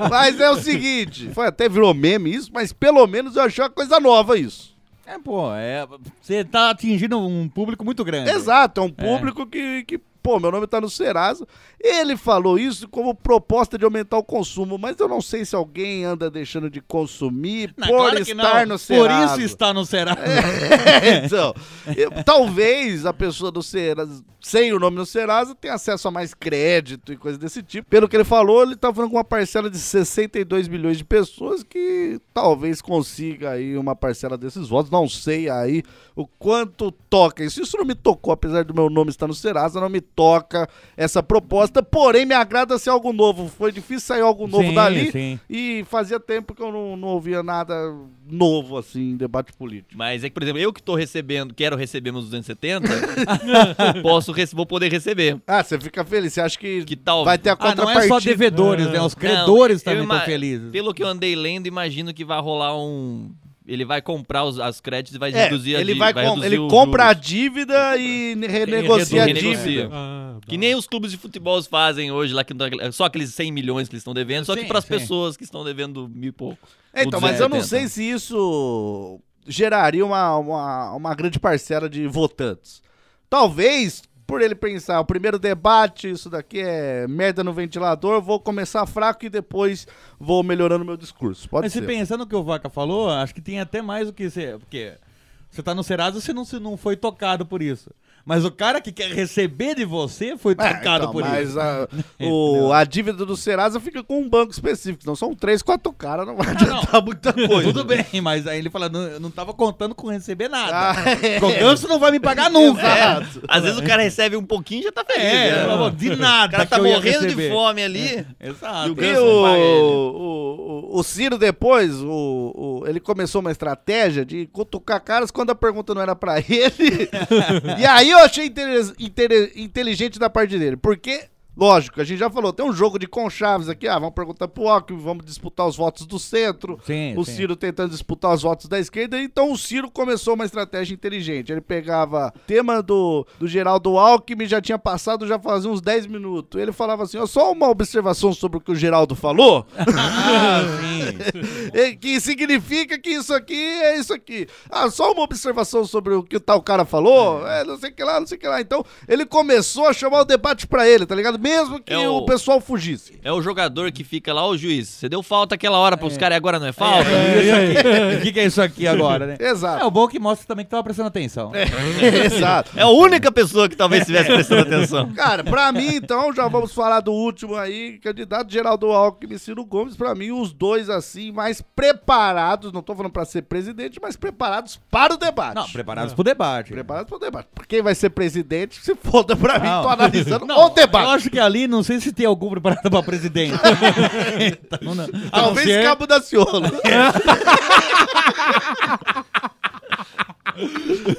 Mas é o seguinte, foi até virou meme isso, mas pelo menos eu achei uma coisa nova isso. É, pô, é, você tá atingindo um público muito grande. Exato, é um público que, que, pô, meu nome tá no Serasa. Ele falou isso como proposta de aumentar o consumo, mas eu não sei se alguém anda deixando de consumir Não, por claro estar no Serasa. Por isso está no Serasa. então, eu- talvez a pessoa do Serasa, sem o nome no Serasa, tenha acesso a mais crédito e coisa desse tipo. Pelo que ele falou, ele tá falando com uma parcela de 62 milhões de pessoas que talvez consiga aí uma parcela desses votos. Não sei aí o quanto toca isso. Isso não me tocou, apesar do meu nome estar no Serasa, não me toca essa proposta. Porém, me agrada ser algo novo. Foi difícil sair algo novo Sim, dali. sim. E fazia tempo que eu não, não ouvia nada novo assim em debate político. Mas é que, por exemplo, eu que tô recebendo, quero receber meus 270, posso, vou poder receber. Ah, você fica feliz. Você acha que, Que tal? vai ter a Ah, não contrapartida? é só devedores, né? Os Não, credores eu também estão felizes. Pelo que eu andei lendo, imagino que vai rolar um. Ele vai comprar os, as créditos e vai É, reduzir a ele dí- vai, com- ele compra a juros. dívida e ne- renegocia a dívida. Ah, Que nem os clubes de futebol fazem hoje, lá que não- só aqueles 100 milhões que eles estão devendo, só que Sim, para as pessoas que estão devendo mil e pouco. É, então, mas eu não 270. sei se isso geraria uma, uma, uma grande parcela de votantes. Talvez, por ele pensar, o primeiro debate, isso daqui é merda no ventilador, vou começar fraco e depois vou melhorando meu discurso. Pode Mas se ser. pensando no que o Vaca falou, acho que tem até mais do que você. Porque você tá no Serasa, você não, você não foi tocado por isso. Mas o cara que quer receber de você foi É, tocado então, por mas isso. a, o- a dívida do Serasa fica com um banco específico. Não são três, quatro caras, não vai adiantar muita coisa. Tudo bem, mas aí ele fala, não, eu não tava contando com receber nada. Ah, é. O Ganso não vai me pagar nunca. Exato. Às vezes o cara recebe um pouquinho e já tá feliz. É, né? de nada O cara tá morrendo de fome ali. Exato. E o E Ganso não o, o, o Ciro depois, o, o- ele começou uma estratégia de cutucar caras quando a pergunta não era pra ele. e aí eu achei inteligente da parte dele, porque Lógico, a gente já falou, tem um jogo de conchaves aqui, ah, vamos perguntar pro Alckmin, vamos disputar os votos do centro, Sim, o sim. Ciro tentando disputar os votos da esquerda, então o Ciro começou uma estratégia inteligente, ele pegava tema do, do Geraldo Alckmin, já tinha passado, já fazia uns 10 minutos, ele falava assim, ó, só uma observação sobre o que o Geraldo falou, Ah, sim. Que significa que isso aqui é isso aqui. Ah, só uma observação sobre o que o tal cara falou, é, não sei o que lá, não sei o que lá. Então, ele começou a chamar o debate pra ele, tá ligado? Mesmo que É o... o- pessoal fugisse. É o jogador que fica lá, ô juiz, você deu falta aquela hora pros caras e agora não é falta? É, isso aqui. O que, que é isso aqui agora, né? Exato. É o bom que mostra também que tava prestando atenção. Exato. É a única pessoa que talvez estivesse prestando atenção. Cara, pra mim, então, já vamos falar do último aí, candidato Geraldo Alckmin e Ciro Gomes. Pra mim, os dois, assim, mais preparados, não tô falando pra ser presidente, mas preparados para o debate. Não, preparados pro debate. Preparados para o debate. Quem vai ser presidente, se foda pra mim, Não. tô analisando Não, o debate. Eu acho que ali, não sei se tem algum preparado pra presidente. Então, não Talvez ser- Cabo da Ciolo.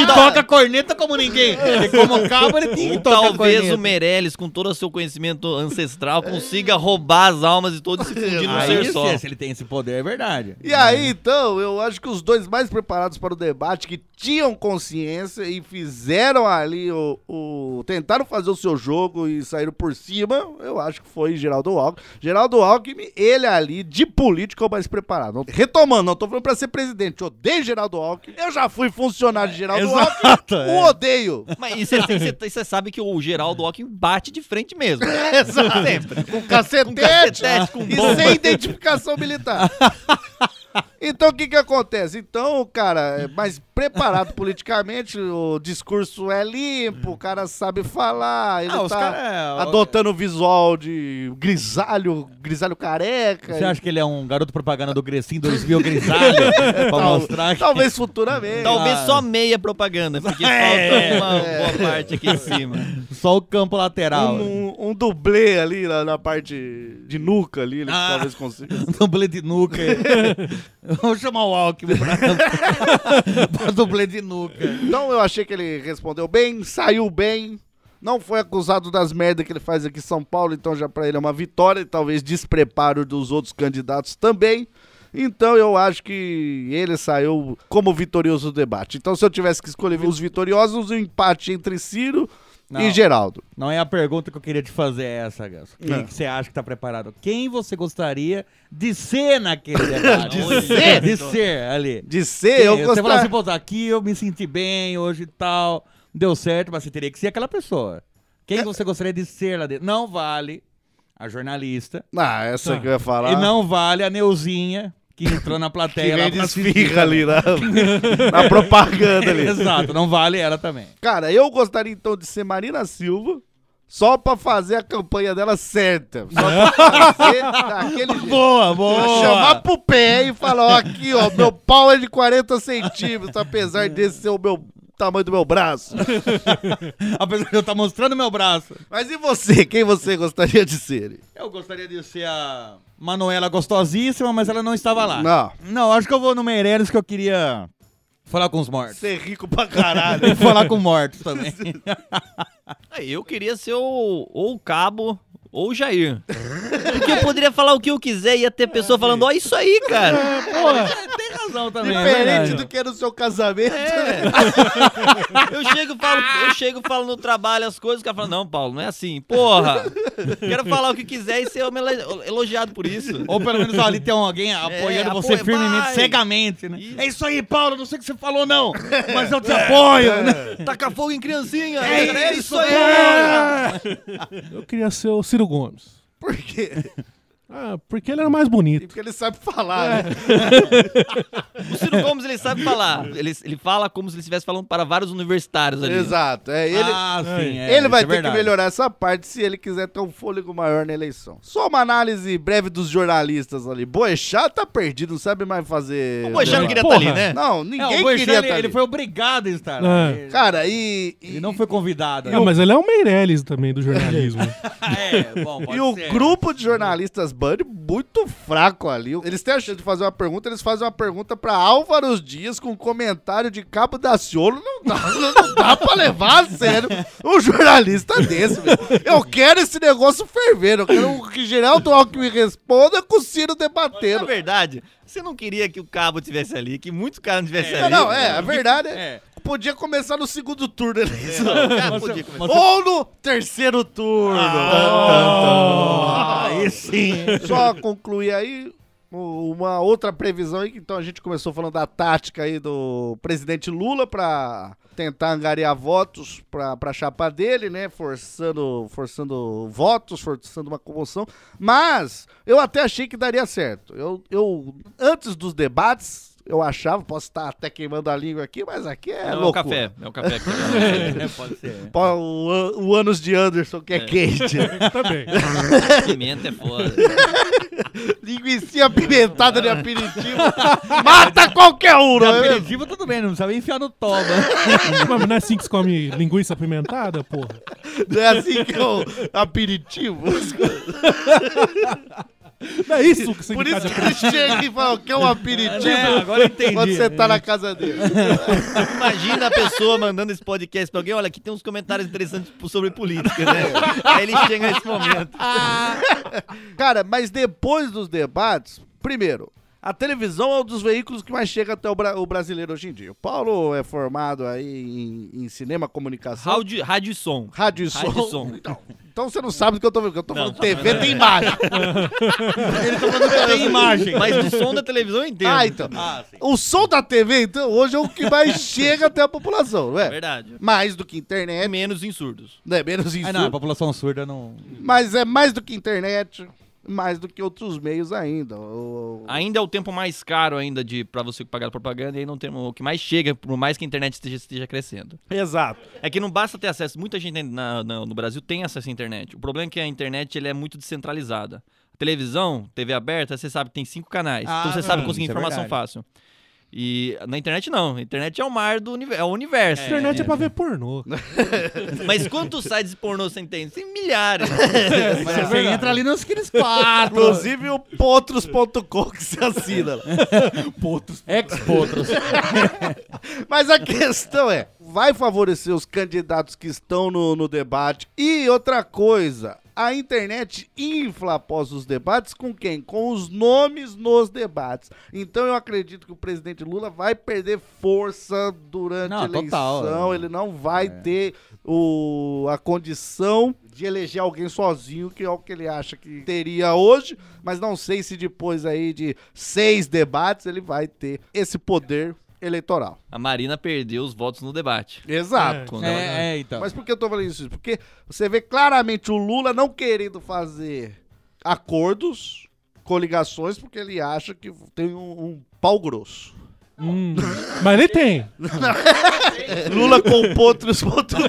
Que toca corneta como ninguém. Porque como cabo, ele tem que tocar talvez corneta. o Meirelles, com todo o seu conhecimento ancestral, consiga roubar as almas de todos e se fundir num ser só. se ele tem esse poder, é verdade. E aí, então, eu acho que os dois mais preparados para o debate, que tinham consciência e fizeram ali o, o- tentaram fazer o seu jogo e saíram por cima, eu acho que foi Geraldo Alckmin. Geraldo Alckmin, ele ali, de político, é o mais preparado. Retomando, não tô falando pra ser presidente, eu odeio Geraldo Alckmin, eu já fui funcionário de Geraldo Exato, Alckmin, é. o odeio. Mas você sabe que o Geraldo Alckmin bate de frente mesmo. Exato. Sempre. Com cacetete, cacetete, com e sem identificação militar. Então o que que acontece? Então, cara, é mais preparado politicamente, o discurso é limpo, o cara sabe falar, ele Ah, os tá cara- é, adotando o visual de grisalho, grisalho careca. Você acha que ele é um garoto propaganda do Grecinho 2000 grisalho? pra Tal- mostrar que... Talvez futuramente. Talvez Ah. só meia propaganda, porque É. falta uma boa parte aqui em cima. Só o campo lateral. Um, um dublê ali na, na parte de nuca ali, ele Ah. talvez consiga. dublê de nuca. Vamos chamar o Alckmin pra, pra dublê de nuca. Então eu achei que ele respondeu bem, saiu bem. Não foi acusado das merdas que ele faz aqui em São Paulo, então já pra ele é uma vitória e talvez despreparo dos outros candidatos também. Então eu acho que ele saiu como vitorioso do debate. Então se eu tivesse que escolher os vitoriosos, o empate entre Ciro Não. e Geraldo. Não é a pergunta que eu queria te fazer essa, Gus. Quem que você acha que tá preparado? Quem você gostaria de ser naquele debate? De ser? De ser ali. De ser, Quem? eu Você gostaria- fala assim, pô, aqui eu me senti bem hoje e tal, deu certo, mas você teria que ser aquela pessoa. É. Quem você gostaria de ser lá dentro? Não vale a jornalista. Ah, essa que eu ia falar. E não vale a Neuzinha, que entrou na que plateia lá vem de pra assistir esfirra ali na, também. na propaganda ali. Exato, não vale ela também. Cara, eu gostaria então de ser Marina Silva. Só pra fazer a campanha dela certa. Só pra fazer daquele jeito. Boa, boa. Chamar pro pé e falar, ó, aqui, ó, meu pau é de 40 centímetros, apesar desse ser o meu tamanho do meu braço. Apesar de eu estar mostrando meu braço. Mas e você? Quem você gostaria de ser? Eu gostaria de ser a Manuela gostosíssima, mas ela não estava lá. Não. Não, acho que eu vou no Meireles que eu queria falar com os mortos. Ser rico pra caralho. E falar com mortos também. Aí, eu queria ser o, o Cabo ou o Jair. Porque eu poderia falar o que eu quiser e ia ter pessoa falando, ó, isso aí, cara. Tem razão também. é Diferente verdade. do que é no seu casamento. É. Eu chego e falo, eu chego e falo no trabalho as coisas, o cara fala, não, Paulo, não é assim. Porra! Quero falar o que quiser e ser elo- elogiado por isso. Ou pelo menos ali tem alguém apoiando você apoia- firmemente, vai. cegamente, né? É isso aí, Paulo, não sei o que você falou, não, mas eu te apoio, né? Taca fogo em criancinha. É isso, aí. Eu queria ser o Ciro Gomes. Por quê? Ah, porque ele era mais bonito. Porque ele sabe falar, né? O Ciro Gomes, ele sabe falar. Ele, ele fala como se ele estivesse falando para vários universitários ali. Exato. É, ele, Ah, sim, é, ele vai ter é verdade. que melhorar essa parte se ele quiser ter um fôlego maior na eleição. Só uma análise breve dos jornalistas ali. Boechat tá perdido, não sabe mais fazer. O Boechat não queria estar ali, né? Não, É, ninguém o Boechat, queria ele, tá ele ali. foi obrigado a estar É. Ele, Cara, e. e- ele não foi convidado. Não, mas ele é o Meirelles também do jornalismo. É, bom, pode E o ser. grupo de jornalistas Band muito fraco ali. Eles têm a chance de fazer uma pergunta, eles fazem uma pergunta pra Álvaro Dias com comentário de Cabo da Ciolo. Não dá, não dá pra levar a sério um jornalista desse, meu. Eu quero esse negócio fervendo. Eu quero que Geraldo Alckmin responda com o Ciro Na debatendo. verdade, você não queria que o cabo tivesse ali, que muitos caras não tivessem Não, ali. não, é, a verdade é. É. Podia começar no segundo turno. eleição. Cara podia começar. Ou no terceiro turno. Ah, aí sim. Só concluir aí uma outra previsão aí, então a gente começou falando da tática aí do presidente Lula pra tentar angariar votos pra, pra chapa dele, né, forçando, forçando votos, forçando uma comoção, mas eu até achei que daria certo. Eu, eu antes dos debates, eu achava, posso estar até queimando a língua aqui, mas aqui é Não, é o café. É o café que É, pode ser. Pô, O, an- o ânus de Anderson que é, quente. Também. Pimenta é foda. Linguiça apimentada de aperitivo. Mata qualquer um, não é mesmo? aperitivo, tudo bem, não precisa enfiar no toba. Mas não é assim que se come linguiça apimentada, porra? Não é assim que é o aperitivo? Não é isso que você Por isso que ele chega e fala que é um aperitivo É, agora eu entendi. quando você tá na casa dele. Imagina a pessoa mandando esse podcast pra alguém. Olha, aqui tem uns comentários interessantes sobre política, né? Aí ele chega nesse momento. Cara, mas depois dos debates, primeiro, a televisão é um dos veículos que mais chega até o, bra- o brasileiro hoje em dia. O Paulo é formado aí em, em cinema, comunicação. Rádio, rádio e som. Rádio e som. Rádio e som. Então, então você não sabe do que eu tô falando. Eu tô Não, falando tá TV, falando. tem imagem. Ele tá falando que tem imagem. Mas do som da televisão eu entendo. Ah, então. Ah, sim. O som da TV, então, hoje é o que mais chega até a população, não é? Verdade. Mais do que É internet, menos em surdos. né? Menos Ah, isso. não, a população surda não. Mas é mais do que internet, mais do que outros meios ainda. O- Ainda é o tempo mais caro ainda de para você pagar propaganda e aí não tem o que mais chega, por mais que a internet esteja, esteja crescendo. Exato. É que não basta ter acesso. Muita gente na- na- no Brasil tem acesso à internet. O problema é que a internet ele é muito descentralizada. A televisão, TV aberta, você sabe que tem cinco canais. Ah, então você sabe conseguir é informação verdade. fácil. E na internet não. A internet é o mar do universo. É o universo. A internet é, pra ver pornô. Mas quantos sites pornô você tem? Tem milhares. Mas você entra ali nos aqueles quatro. Inclusive o potros.com que se assina. lá. Potros. Ex-potros. Mas a questão é, vai favorecer os candidatos que estão no, no debate? E outra coisa, a internet infla após os debates com quem? Com os nomes nos debates. Então eu acredito que o presidente Lula vai perder força durante Não, a eleição. total. Ele não vai ter o, a condição de eleger alguém sozinho, que é o que ele acha que teria hoje, mas não sei se depois aí de seis debates ele vai ter esse poder eleitoral. A Marina perdeu os votos no debate. Exato. Quando ela- É, é, então. Mas por que eu tô falando isso? Porque você vê claramente o Lula não querendo fazer acordos, coligações, porque ele acha que tem um, um pau grosso. Hum, mas ele tem. Lula com potros.com.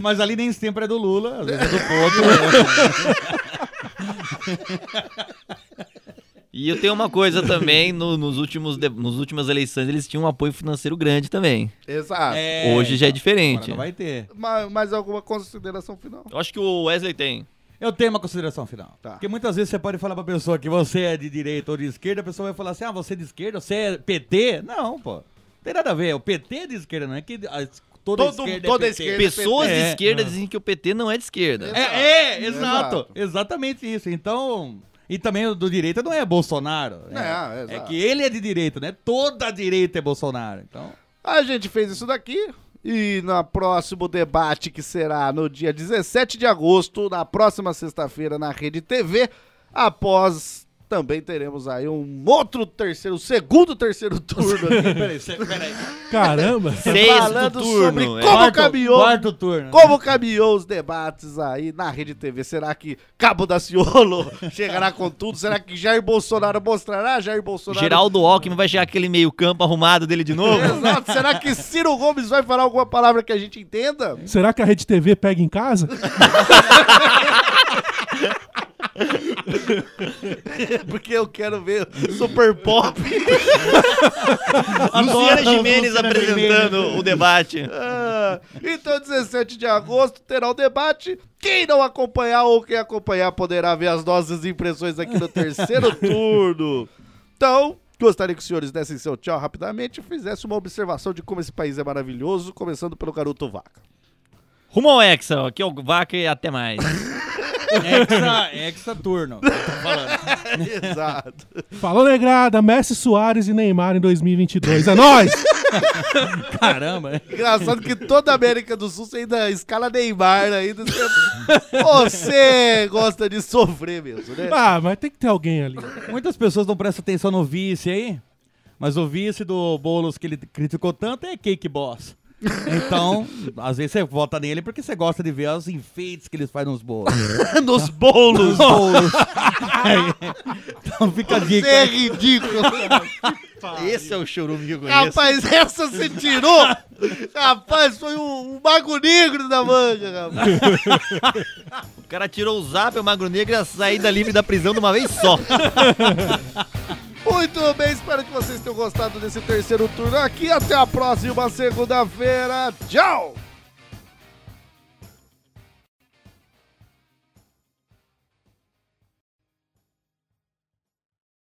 Mas ali nem sempre é do Lula, às vezes é do Potro. E eu tenho uma coisa também, no- nos últimos de- nos últimas eleições eles tinham um apoio financeiro grande também. Exato. É, Hoje já é então, diferente. agora não vai ter. Mais, mais alguma consideração final? Eu acho que o Wesley tem. Eu tenho uma consideração final. Tá. Porque muitas vezes você pode falar pra pessoa que você é de direita ou de esquerda, a pessoa vai falar assim: ah, você é de esquerda, você é PT? Não, pô. Não tem nada a ver. O PT é de esquerda, não é que a- toda Todo- esquerda toda é PT. esquerda Pessoas de É. esquerda dizem que o PT não é de esquerda. É, é, Exato. exato. Exatamente isso. Então. E também o do direita não é Bolsonaro. Não, É, é que ele é de direita, né? Toda a direita é Bolsonaro. Então. A gente fez isso daqui. E no próximo debate, que será no dia 17 de agosto, na próxima sexta-feira, na Rede TV, após também teremos aí um outro terceiro, segundo terceiro turno aqui. Peraí, cê- peraí. Caramba. Sexto falando turno, sobre é. como Quarto- caminhou, Quarto turno. como caminhou os debates aí na Rede TV. Será que Cabo da Ciolo chegará com tudo? Será que Jair Bolsonaro mostrará? Jair Bolsonaro Geraldo Alckmin vai chegar aquele meio campo arrumado dele de novo? Exato. Será que Ciro Gomes vai falar alguma palavra que a gente entenda? Será que a Rede TV pega em casa? Porque eu quero ver Super Pop. Luciana Luciana apresentando Gimenez. o debate. Ah, então, 17 de agosto terá o debate. Quem não acompanhar ou quem acompanhar poderá ver as nossas impressões aqui no terceiro turno. Então, gostaria que os senhores dessem seu tchau rapidamente e fizessem uma observação de como esse país é maravilhoso, começando pelo garoto Vaca. Rumo ao Hexa, aqui é o Vaca e até mais. Hexa, hexa turno. Falando. Exato. Falou, negrada. Messi, Soares e Neymar em 2022. É nóis! Caramba. Engraçado que toda a América do Sul você ainda escala Neymar ainda. Você, você gosta de sofrer mesmo, né? Ah, mas tem que ter alguém ali. Muitas pessoas não prestam atenção no vice aí, mas o vice do Boulos que ele criticou tanto é Cake Boss. Então, às vezes você vota nele porque você gosta de ver os enfeites que eles fazem nos bolos. Nos bolos. Nos bolos. então fica a dica. Você é ridículo. Esse é o chorume que eu conheço. Rapaz, essa você tirou? Rapaz, foi um, um mago negro da manga, rapaz. O cara tirou o zap, o Magro Negro e a saída livre da prisão de uma vez só. Muito bem, espero que vocês tenham gostado desse terceiro turno aqui. Até a próxima segunda-feira. Tchau!